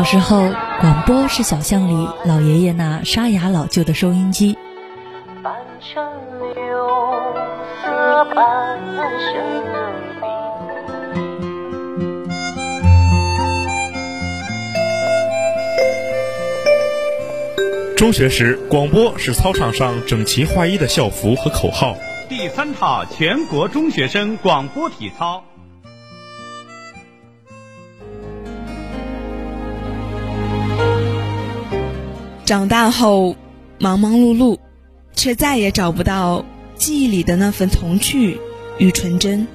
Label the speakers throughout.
Speaker 1: 小时候，广播是小巷里老爷爷那沙哑老旧的收音机。
Speaker 2: 中学时，广播是操场上整齐划一的校服和口号。
Speaker 3: 第三套全国中学生广播体操。
Speaker 4: 长大后，忙忙碌碌，却再也找不到记忆里的那份童趣与纯真。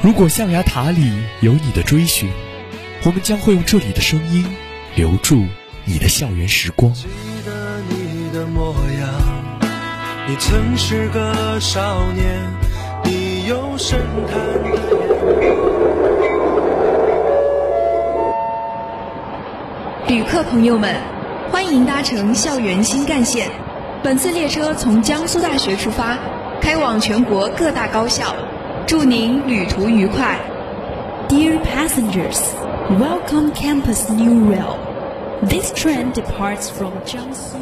Speaker 5: 如果象牙塔里有你的追寻，我们将会用这里的声音留住你的校园时光。你曾是个少年，你有深
Speaker 4: 潭的旅客朋友们，欢迎搭乘校园新干线。本次列车从江苏大学出发，开往全国各大高校。祝您旅途愉快。
Speaker 1: Dear passengers, welcome Campus New Rail. This train departs from Jiangsu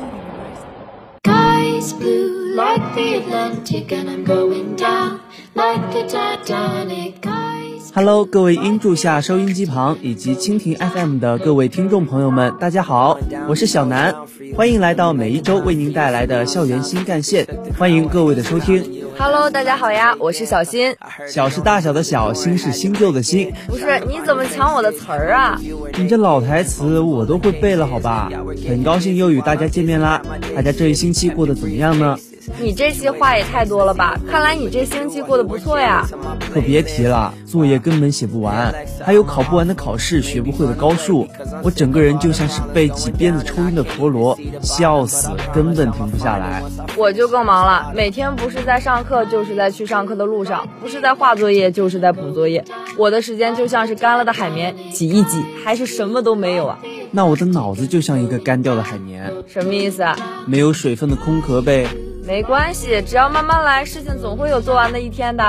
Speaker 6: Hello，各位音柱下收音机旁以及蜻蜓 FM 的各位听众朋友们，大家好，我是小南，欢迎来到每一周为您带来的校园新干线，欢迎各位的收听。
Speaker 7: Hello，大家好呀，我是小新。
Speaker 6: 小是大小的小，新是新旧的新。
Speaker 7: 不是，你怎么抢我的词儿啊？
Speaker 6: 你这老台词我都会背了，好吧？很高兴又与大家见面啦，大家这一星期过得怎么样呢？
Speaker 7: 你这期话也太多了吧？看来你这星期过得不错呀。
Speaker 6: 可别提了，作业根本写不完，还有考不完的考试，学不会的高数，我整个人就像是被几鞭子抽晕的陀螺，笑死，根本停不下来。
Speaker 7: 我就更忙了，每天不是在上课，就是在去上课的路上，不是在画作业，就是在补作业。我的时间就像是干了的海绵，挤一挤，还是什么都没有啊。
Speaker 6: 那我的脑子就像一个干掉的海绵，
Speaker 7: 什么意思啊？
Speaker 6: 没有水分的空壳呗。
Speaker 7: 没关系，只要慢慢来，事情总会有做完的一天的。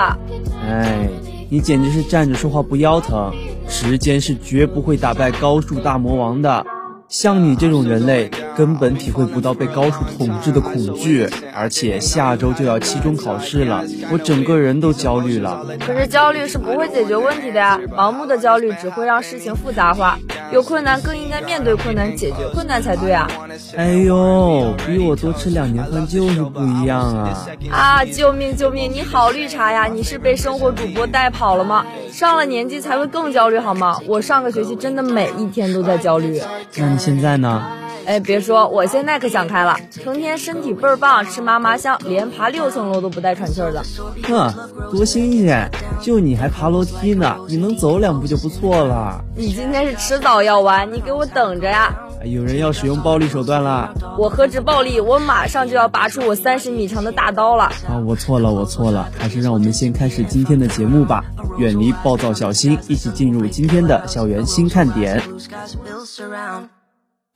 Speaker 6: 哎，你简直是站着说话不腰疼，时间是绝不会打败高数大魔王的。像你这种人类，根本体会不到被高数统治的恐惧，而且下周就要期中考试了，我整个人都焦虑了。
Speaker 7: 可是焦虑是不会解决问题的呀，盲目的焦虑只会让事情复杂化。有困难更应该面对困难，解决困难才对啊！
Speaker 6: 哎呦，比我多吃两年饭就是不一样啊！
Speaker 7: 啊，救命救命！你好绿茶呀！你是被生活主播带跑了吗？上了年纪才会更焦虑好吗？我上个学期真的每一天都在焦虑。
Speaker 6: 那你现在呢？
Speaker 7: 哎，别说，我现在可想开了，成天身体倍儿棒，吃嘛嘛香，连爬六层楼都不带喘气儿的。
Speaker 6: 哼，多新鲜！就你还爬楼梯呢，你能走两步就不错了。
Speaker 7: 你今天是迟早要完，你给我等着呀！
Speaker 6: 有人要使用暴力手段了，
Speaker 7: 我何止暴力，我马上就要拔出我三十米长的大刀了。
Speaker 6: 啊，我错了，我错了，还是让我们先开始今天的节目吧。远离暴躁小心，一起进入今天的校园新看点。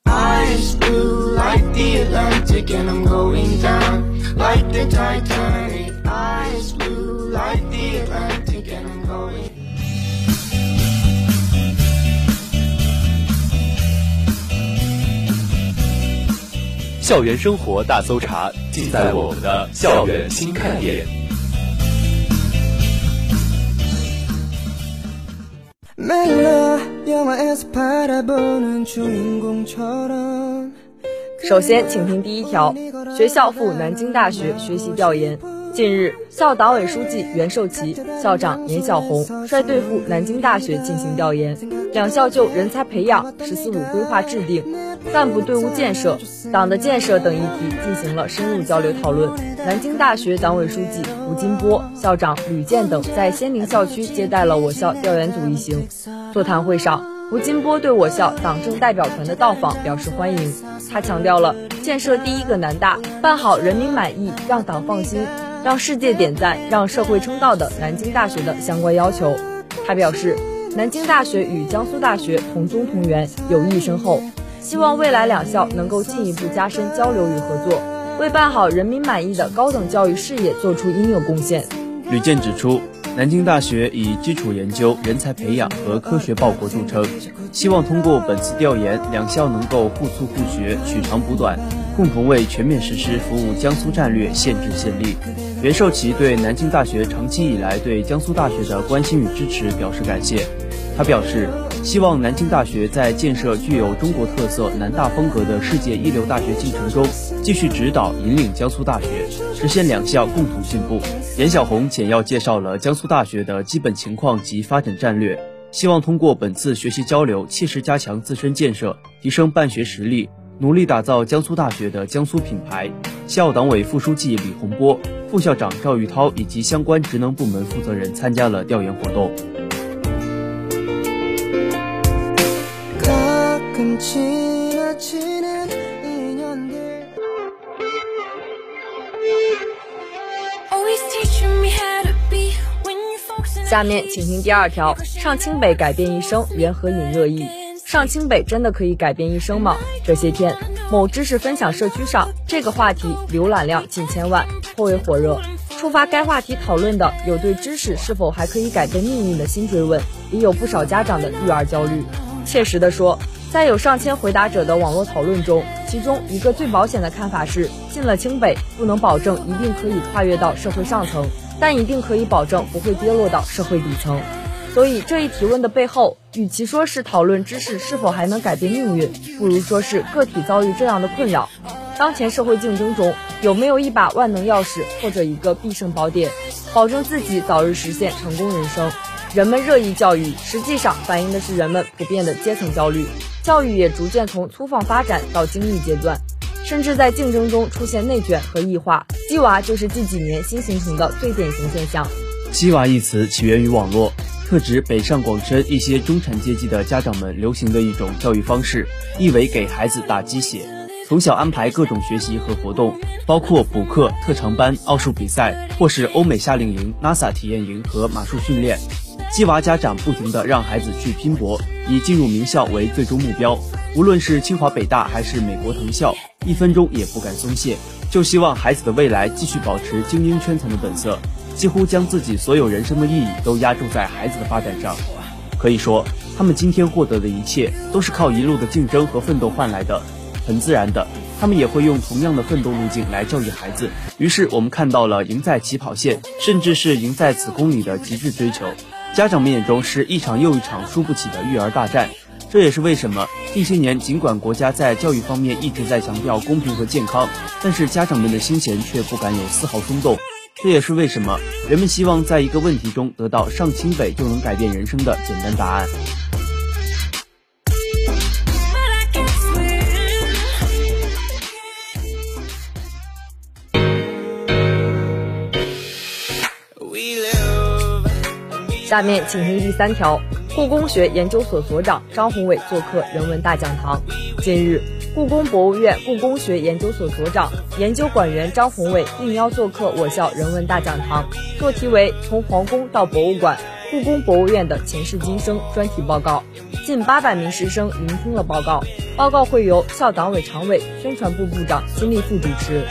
Speaker 6: Eyes blue like the Atlantic and I'm going down like the Titanic. Eyes blue like the Atlantic and I'm going. 校园生活大搜查，尽在我们的校园新看点。
Speaker 7: 首先，请听第一条：学校赴南京大学学习调研。近日，校党委书记袁寿奇、校长严小红率队赴南京大学进行调研，两校就人才培养、“十四五”规划制定、干部队伍建设、党的建设等议题进行了深入交流讨论。南京大学党委书记吴金波、校长吕健等在仙林校区接待了我校调研组一行。座谈会上，吴金波对我校党政代表团的到访表示欢迎。他强调了建设第一个南大，办好人民满意、让党放心。让世界点赞、让社会称道的南京大学的相关要求。他表示，南京大学与江苏大学同宗同源，友谊深厚。希望未来两校能够进一步加深交流与合作，为办好人民满意的高等教育事业做出应有贡献。
Speaker 6: 吕健指出。南京大学以基础研究、人才培养和科学报国著称，希望通过本次调研，两校能够互促互学、取长补短，共同为全面实施服务江苏战略献智献力。袁寿奇对南京大学长期以来对江苏大学的关心与支持表示感谢。他表示，希望南京大学在建设具有中国特色、南大风格的世界一流大学进程中，继续指导引领江苏大学，实现两校共同进步。严小红简要介绍了江苏大学的基本情况及发展战略，希望通过本次学习交流，切实加强自身建设，提升办学实力，努力打造江苏大学的江苏品牌。校党委副书记李洪波、副校长赵玉涛以及相关职能部门负责人参加了调研活动。
Speaker 7: 下面请听第二条：上清北改变一生，缘何引热议？上清北真的可以改变一生吗？这些天，某知识分享社区上，这个话题浏览量近千万，颇为火热。触发该话题讨论的有对知识是否还可以改变命运的新追问，也有不少家长的育儿焦虑。切实的说，在有上千回答者的网络讨论中，其中一个最保险的看法是：进了清北，不能保证一定可以跨越到社会上层。但一定可以保证不会跌落到社会底层，所以这一提问的背后，与其说是讨论知识是否还能改变命运，不如说是个体遭遇这样的困扰。当前社会竞争中，有没有一把万能钥匙或者一个必胜宝典，保证自己早日实现成功人生？人们热议教育，实际上反映的是人们普遍的阶层焦虑。教育也逐渐从粗放发展到精益阶段。甚至在竞争中出现内卷和异化，鸡娃就是近几年新形成的最典型现象。
Speaker 6: 鸡娃一词起源于网络，特指北上广深一些中产阶级的家长们流行的一种教育方式，意为给孩子打鸡血，从小安排各种学习和活动，包括补课、特长班、奥数比赛，或是欧美夏令营、NASA 体验营和马术训练。鸡娃家长不停地让孩子去拼搏，以进入名校为最终目标，无论是清华、北大还是美国藤校。一分钟也不敢松懈，就希望孩子的未来继续保持精英圈层的本色，几乎将自己所有人生的意义都压注在孩子的发展上。可以说，他们今天获得的一切都是靠一路的竞争和奋斗换来的。很自然的，他们也会用同样的奋斗路径来教育孩子。于是，我们看到了赢在起跑线，甚至是赢在此公里的极致追求。家长们眼中是一场又一场输不起的育儿大战。这也是为什么近些年，尽管国家在教育方面一直在强调公平和健康，但是家长们的心弦却不敢有丝毫松动。这也是为什么人们希望在一个问题中得到上清北就能改变人生的简单答案。
Speaker 7: 下面请听第三条。故宫学研究所所长张宏伟做客人文大讲堂。近日，故宫博物院故宫学研究所所长、研究馆员张宏伟应邀做客我校人文大讲堂，做题为《从皇宫到博物馆：故宫博物院的前世今生》专题报告。近八百名师生聆听了报告。报告会由校党委常委、宣传部部长金立富主持。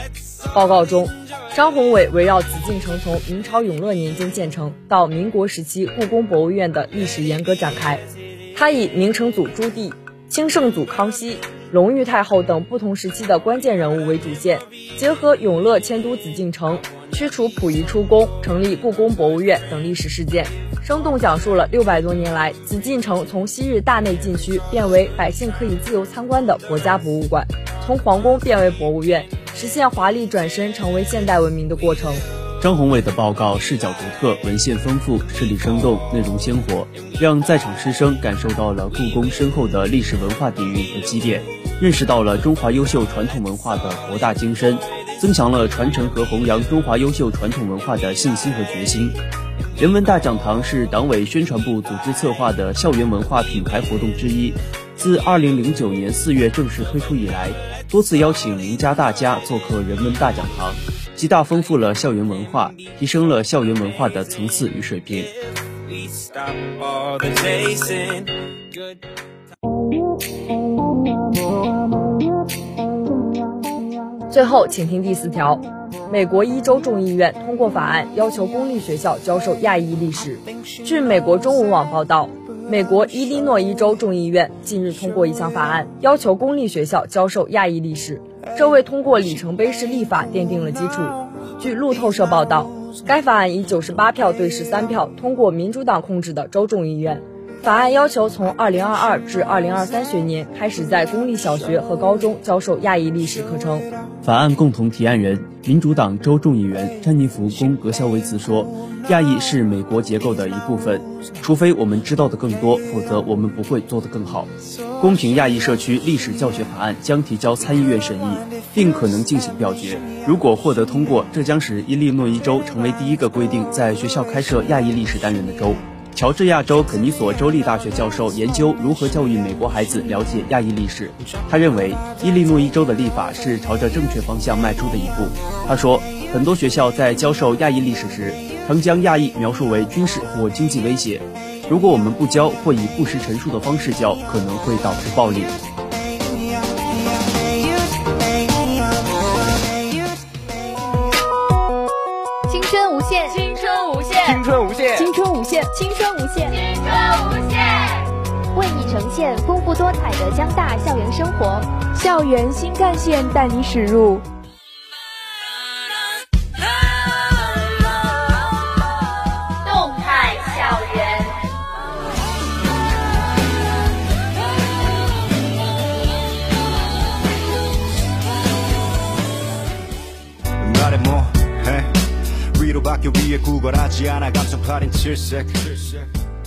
Speaker 7: 报告中。张宏伟围绕紫禁城从明朝永乐年间建成到民国时期故宫博物院的历史严格展开。他以明成祖朱棣、清圣祖康熙、隆裕太后等不同时期的关键人物为主线，结合永乐迁都紫禁城、驱除溥仪出宫、成立故宫博物院等历史事件，生动讲述了六百多年来紫禁城从昔日大内禁区变为百姓可以自由参观的国家博物馆，从皇宫变为博物院。实现华丽转身成为现代文明的过程。
Speaker 6: 张宏伟的报告视角独特，文献丰富，事例生动，内容鲜活，让在场师生感受到了故宫深厚的历史文化底蕴和积淀，认识到了中华优秀传统文化的博大精深，增强了传承和弘扬中华优秀传统文化的信心和决心。人文大讲堂是党委宣传部组织策划的校园文化品牌活动之一，自2009年4月正式推出以来。多次邀请名家大家做客人文大讲堂，极大丰富了校园文化，提升了校园文化的层次与水平。
Speaker 7: 最后，请听第四条：美国一州众议院通过法案，要求公立学校教授亚裔历史。据美国中文网报道，美国伊利诺伊州众议院近日通过一项法案，要求公立学校教授亚裔历史，这为通过里程碑式立法奠定了基础。据路透社报道，该法案以九十八票对十三票通过民主党控制的州众议院。法案要求从二零二二至二零二三学年开始在公立小学和高中教授亚裔历史课程。
Speaker 6: 法案共同提案人、民主党州众议员詹妮弗·宫格肖维茨说：“亚裔是美国结构的一部分，除非我们知道的更多，否则我们不会做得更好。”公平亚裔社区历史教学法案将提交参议院审议，并可能进行表决。如果获得通过，这将使伊利诺伊州成为第一个规定在学校开设亚裔历史单元的州。乔治亚州肯尼索州立大学教授研究如何教育美国孩子了解亚裔历史。他认为，伊利诺伊州的立法是朝着正确方向迈出的一步。他说，很多学校在教授亚裔历史时，曾将亚裔描述为军事或经济威胁。如果我们不教或以不实陈述的方式教，可能会导致暴力。
Speaker 8: 青春无限，
Speaker 9: 青春无限，
Speaker 8: 为你呈现丰富多彩的江大校园生活。
Speaker 4: 校园新干线带你驶入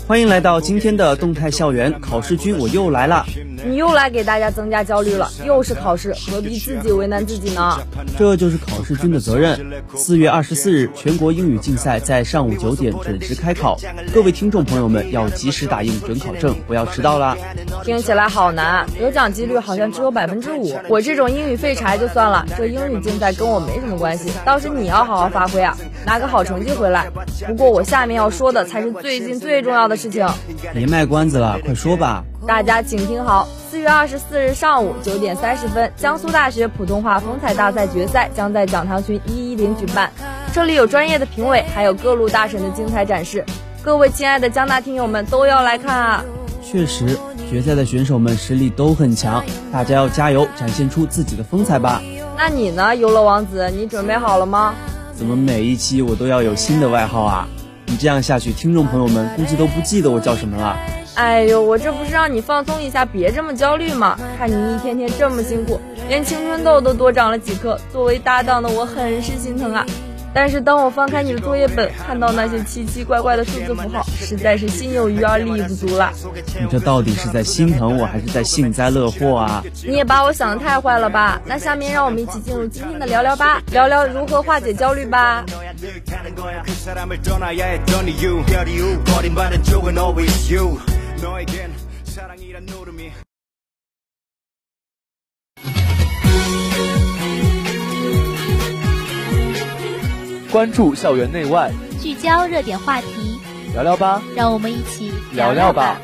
Speaker 6: 欢迎来到今天的动态校园考试君，我又来了。
Speaker 7: 你又来给大家增加焦虑了，又是考试，何必自己为难自己呢？
Speaker 6: 这就是考试君的责任。四月二十四日，全国英语竞赛在上午九点准时开考，各位听众朋友们要及时打印准考证，不要迟到啦。
Speaker 7: 听起来好难，得奖几率好像只有百分之五。我这种英语废柴就算了，这英语竞赛跟我没什么关系，倒是你要好好发挥啊，拿个好成绩回来。不过我下面要说的才是最近最重要的事情。
Speaker 6: 别卖关子了，快说吧。
Speaker 7: 大家请听好，四月二十四日上午九点三十分，江苏大学普通话风采大赛决赛将在讲堂群一一零举办。这里有专业的评委，还有各路大神的精彩展示。各位亲爱的江大听友们都要来看啊！
Speaker 6: 确实，决赛的选手们实力都很强，大家要加油，展现出自己的风采吧。
Speaker 7: 那你呢，游乐王子，你准备好了吗？
Speaker 6: 怎么每一期我都要有新的外号啊？你这样下去，听众朋友们估计都不记得我叫什么了。
Speaker 7: 哎呦，我这不是让你放松一下，别这么焦虑吗？看你一天天这么辛苦，连青春痘都多长了几颗，作为搭档的我很是心疼啊。但是当我翻开你的作业本，看到那些奇奇怪怪的数字符号，实在是心有余而力不足了。
Speaker 6: 你这到底是在心疼我，还是在幸灾乐祸啊？
Speaker 7: 你也把我想的太坏了吧？那下面让我们一起进入今天的聊聊吧，聊聊如何化解焦虑吧。
Speaker 10: 关注校园内外，
Speaker 8: 聚焦热点话题，
Speaker 10: 聊聊吧，
Speaker 8: 让我们一起
Speaker 10: 聊聊吧。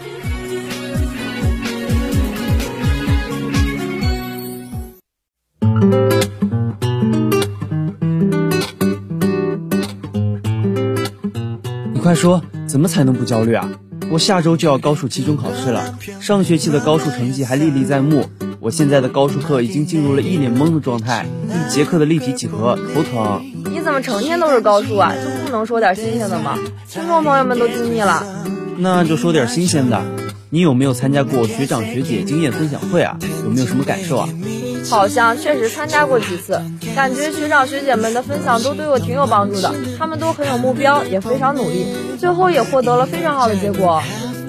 Speaker 6: 你快说，怎么才能不焦虑啊？我下周就要高数期中考试了，上学期的高数成绩还历历在目。我现在的高数课已经进入了一脸懵的状态，一节课的立体几何，头疼。
Speaker 7: 你怎么成天都是高数啊？就不能说点新鲜的吗？听众朋友们都听腻了。
Speaker 6: 那就说点新鲜的。你有没有参加过学长学姐经验分享会啊？有没有什么感受啊？
Speaker 7: 好像确实参加过几次，感觉学长学姐们的分享都对我挺有帮助的。他们都很有目标，也非常努力，最后也获得了非常好的结果。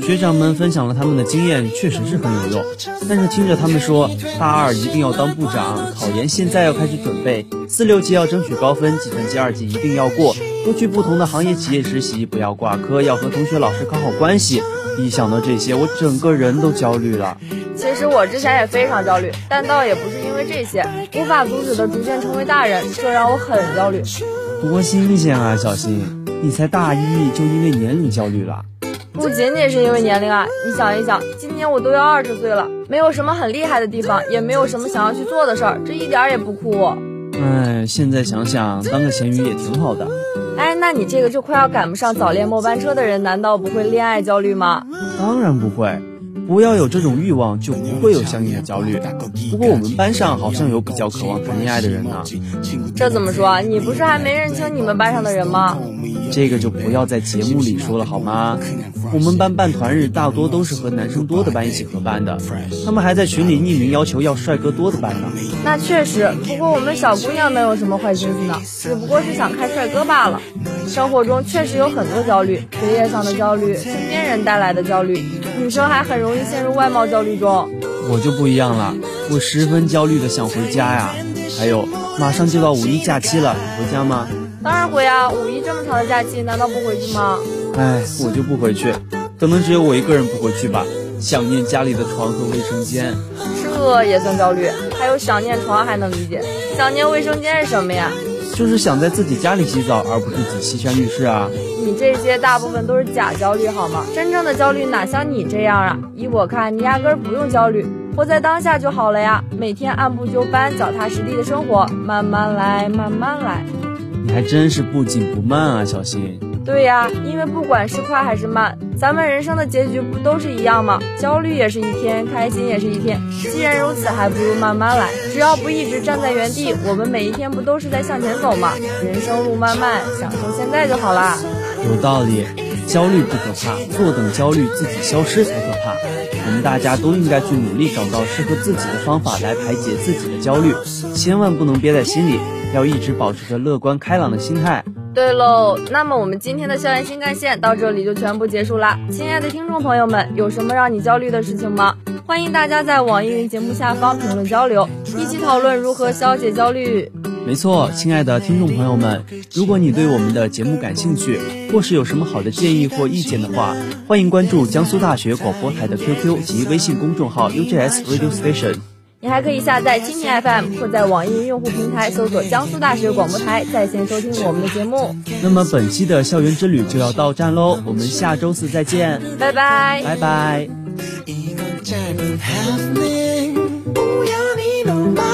Speaker 6: 学长们分享了他们的经验，确实是很有用。但是听着他们说，大二一定要当部长，考研现在要开始准备，四六级要争取高分，计算机二级一定要过，多去不同的行业企业实习，不要挂科，要和同学老师搞好关系。一想到这些，我整个人都焦虑了。
Speaker 7: 其实我之前也非常焦虑，但倒也不是因为这些，无法阻止的逐渐成为大人，这让我很焦虑。
Speaker 6: 多新鲜啊，小新，你才大一就因为年龄焦虑了？
Speaker 7: 不仅仅是因为年龄啊，你想一想，今年我都要二十岁了，没有什么很厉害的地方，也没有什么想要去做的事儿，这一点也不酷。
Speaker 6: 哎，现在想想，当个咸鱼也挺好的。
Speaker 7: 哎，那你这个就快要赶不上早恋末班车的人，难道不会恋爱焦虑吗？
Speaker 6: 当然不会。不要有这种欲望，就不会有相应的焦虑。不过我们班上好像有比较渴望谈恋爱的人呢。
Speaker 7: 这怎么说？你不是还没认清你们班上的人吗？
Speaker 6: 这个就不要在节目里说了好吗？我们班办团日大多都是和男生多的班一起合办的，他们还在群里匿名要求要帅哥多的班呢。
Speaker 7: 那确实，不过我们小姑娘能有什么坏心思呢？只不过是想看帅哥罢了。生活中确实有很多焦虑，学业上的焦虑，身边人带来的焦虑，女生还很容易陷入外貌焦虑中。
Speaker 6: 我就不一样了，我十分焦虑的想回家呀。还有，马上就到五一假期了，回家吗？
Speaker 7: 当然回啊！五一这么长的假期，难道不回去吗？
Speaker 6: 哎，我就不回去，可能只有我一个人不回去吧。想念家里的床和卫生间，
Speaker 7: 这也算焦虑？还有想念床还能理解，想念卫生间是什么呀？
Speaker 6: 就是想在自己家里洗澡，而不是挤西山浴室啊！
Speaker 7: 你这些大部分都是假焦虑好吗？真正的焦虑哪像你这样啊？依我看，你压根儿不用焦虑，活在当下就好了呀！每天按部就班、脚踏实地的生活，慢慢来，慢慢来。
Speaker 6: 你还真是不紧不慢啊，小新。
Speaker 7: 对呀，因为不管是快还是慢，咱们人生的结局不都是一样吗？焦虑也是一天，开心也是一天。既然如此，还不如慢慢来。只要不一直站在原地，我们每一天不都是在向前走吗？人生路漫漫，享受现在就好啦。
Speaker 6: 有道理，焦虑不可怕，坐等焦虑自己消失才可怕。我们大家都应该去努力找到适合自己的方法来排解自己的焦虑，千万不能憋在心里，要一直保持着乐观开朗的心态。
Speaker 7: 对喽，那么我们今天的校园新干线到这里就全部结束啦。亲爱的听众朋友们，有什么让你焦虑的事情吗？欢迎大家在网易云节目下方评论交流，一起讨论如何消解焦虑。
Speaker 6: 没错，亲爱的听众朋友们，如果你对我们的节目感兴趣，或是有什么好的建议或意见的话，欢迎关注江苏大学广播台的 QQ 及微信公众号 UJS Radio Station。
Speaker 7: 你还可以下载蜻蜓 FM 或在网易云用户平台搜索江苏大学广播台在线收听我们的节目。
Speaker 6: 那么本期的校园之旅就要到站喽，我们下周四再见，
Speaker 7: 拜拜，
Speaker 6: 拜拜。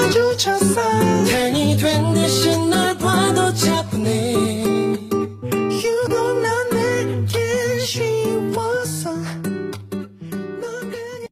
Speaker 6: 就撑伞太腻短的线呢